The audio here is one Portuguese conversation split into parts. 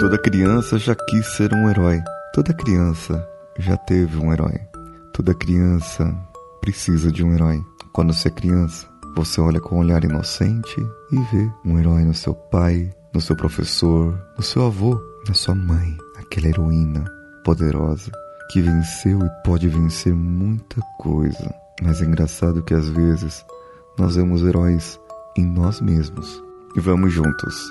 Toda criança já quis ser um herói. Toda criança já teve um herói. Toda criança precisa de um herói. Quando você é criança, você olha com um olhar inocente e vê um herói no seu pai, no seu professor, no seu avô, na sua mãe, aquela heroína poderosa que venceu e pode vencer muita coisa. Mas é engraçado que às vezes nós vemos heróis em nós mesmos. E vamos juntos.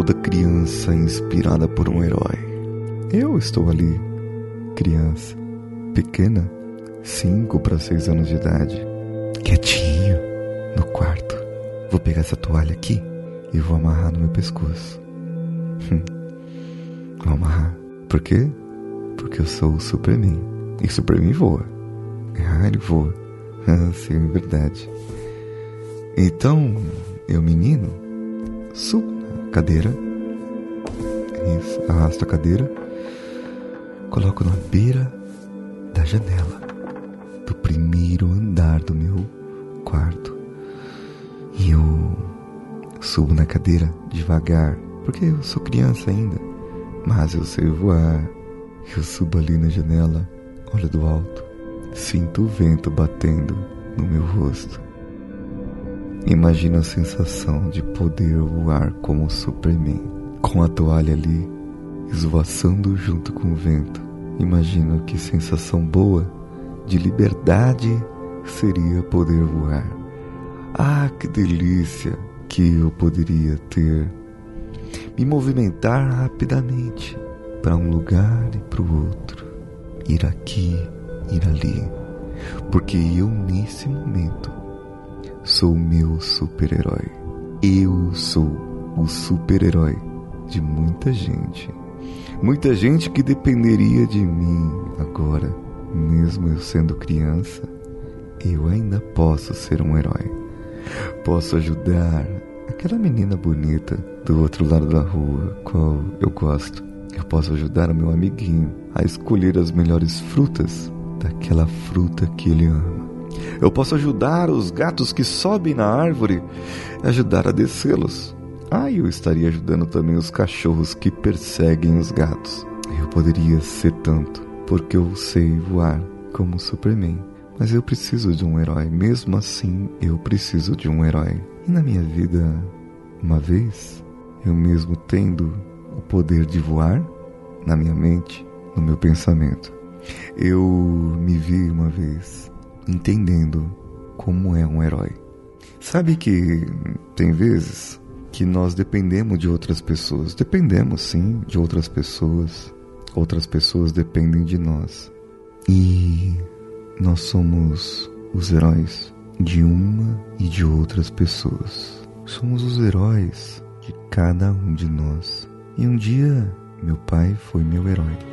Toda criança inspirada por um herói. Eu estou ali, criança, pequena, cinco para seis anos de idade, quietinho, no quarto. Vou pegar essa toalha aqui e vou amarrar no meu pescoço. Hum. Vou amarrar. Por quê? Porque eu sou o Superman. E Superman voa. Ah, ele voa. Ah, sim, é verdade. Então, eu, menino, subo cadeira. Isso, arrasto a cadeira. Coloco na beira da janela do primeiro andar do meu quarto. E eu subo na cadeira devagar, porque eu sou criança ainda. Mas eu sei voar. Eu subo ali na janela, olho do alto, sinto o vento batendo no meu rosto. Imagino a sensação de poder voar como Superman, com a toalha ali esvoaçando junto com o vento. Imagino que sensação boa de liberdade seria poder voar. Ah, que delícia que eu poderia ter. Me movimentar rapidamente para um lugar e para o outro, ir aqui, ir ali, porque eu nesse momento sou meu super-herói. Eu sou o super-herói de muita gente. Muita gente que dependeria de mim agora, mesmo eu sendo criança, eu ainda posso ser um herói. Posso ajudar aquela menina bonita do outro lado da rua, qual eu gosto. Eu posso ajudar o meu amiguinho a escolher as melhores frutas daquela fruta que ele ama. Eu posso ajudar os gatos que sobem na árvore, ajudar a descê-los. Ah, eu estaria ajudando também os cachorros que perseguem os gatos. Eu poderia ser tanto, porque eu sei voar como Superman. Mas eu preciso de um herói, mesmo assim eu preciso de um herói. E na minha vida, uma vez, eu mesmo tendo o poder de voar na minha mente, no meu pensamento, eu me vi uma vez entendendo como é um herói. Sabe que tem vezes que nós dependemos de outras pessoas. Dependemos sim de outras pessoas. Outras pessoas dependem de nós. E nós somos os heróis de uma e de outras pessoas. Somos os heróis de cada um de nós. E um dia, meu pai foi meu herói.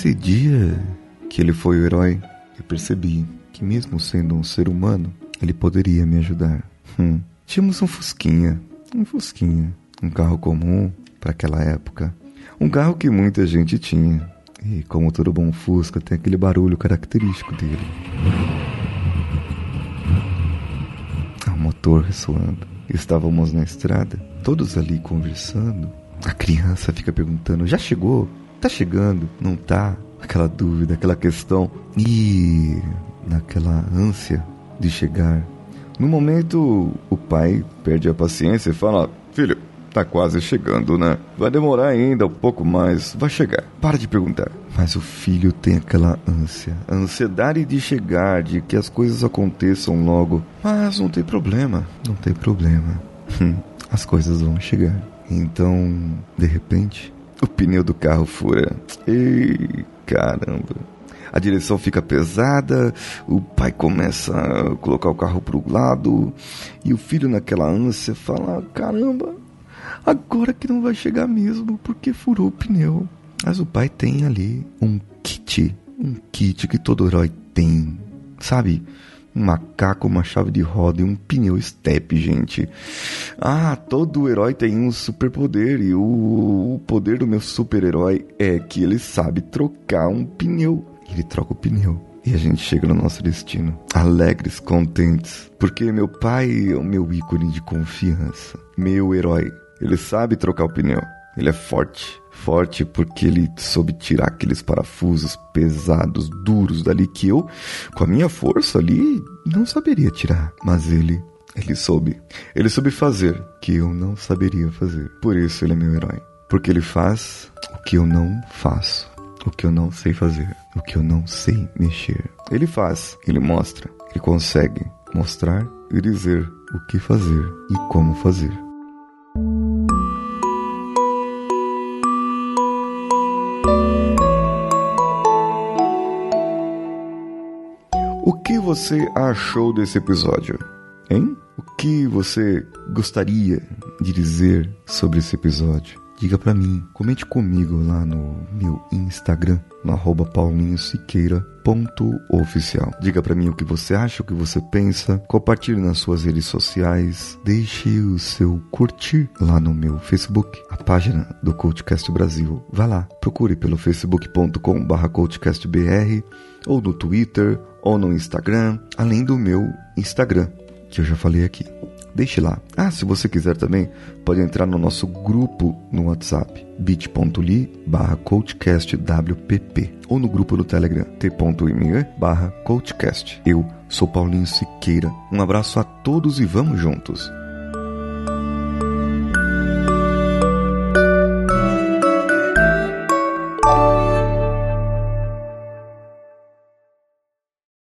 Nesse dia que ele foi o herói, eu percebi que, mesmo sendo um ser humano, ele poderia me ajudar. Hum. Tínhamos um Fusquinha, um Fusquinha, um carro comum para aquela época. Um carro que muita gente tinha. E como todo bom Fusca, tem aquele barulho característico dele. O motor ressoando. Estávamos na estrada, todos ali conversando. A criança fica perguntando: já chegou? Tá chegando? Não tá? Aquela dúvida, aquela questão. E naquela ânsia de chegar. No momento, o pai perde a paciência e fala: Filho, tá quase chegando, né? Vai demorar ainda um pouco mais. Vai chegar. Para de perguntar. Mas o filho tem aquela ânsia, a ansiedade de chegar, de que as coisas aconteçam logo. Mas não tem problema, não tem problema. As coisas vão chegar. Então, de repente, o pneu do carro fura. Ei, caramba. a direção fica pesada, o pai começa a colocar o carro pro lado e o filho naquela ânsia fala: "Caramba, agora que não vai chegar mesmo, porque furou o pneu". Mas o pai tem ali um kit, um kit que todo herói tem, sabe? Um macaco, uma chave de roda e um pneu step, gente. Ah, todo herói tem um superpoder e o, o poder do meu super-herói é que ele sabe trocar um pneu. Ele troca o pneu. E a gente chega no nosso destino, alegres, contentes, porque meu pai é o meu ícone de confiança, meu herói. Ele sabe trocar o pneu, ele é forte, forte porque ele soube tirar aqueles parafusos pesados, duros dali que eu, com a minha força ali, não saberia tirar. Mas ele, ele soube. Ele soube fazer que eu não saberia fazer. Por isso ele é meu herói. Porque ele faz o que eu não faço. O que eu não sei fazer. O que eu não sei mexer. Ele faz, ele mostra, ele consegue mostrar e dizer o que fazer e como fazer. Você achou desse episódio? Hein? O que você gostaria de dizer sobre esse episódio? Diga para mim, comente comigo lá no meu Instagram, no arroba paulinhosiqueira.oficial. Diga para mim o que você acha, o que você pensa, compartilhe nas suas redes sociais, deixe o seu curtir lá no meu Facebook, a página do Coachcast Brasil. Vá lá, procure pelo facebook.com barra ou no Twitter ou no Instagram, além do meu Instagram, que eu já falei aqui. Deixe lá. Ah, se você quiser também, pode entrar no nosso grupo no WhatsApp, bit.ly barra coachcastwpp ou no grupo do Telegram, t.me barra coachcast. Eu sou Paulinho Siqueira. Um abraço a todos e vamos juntos.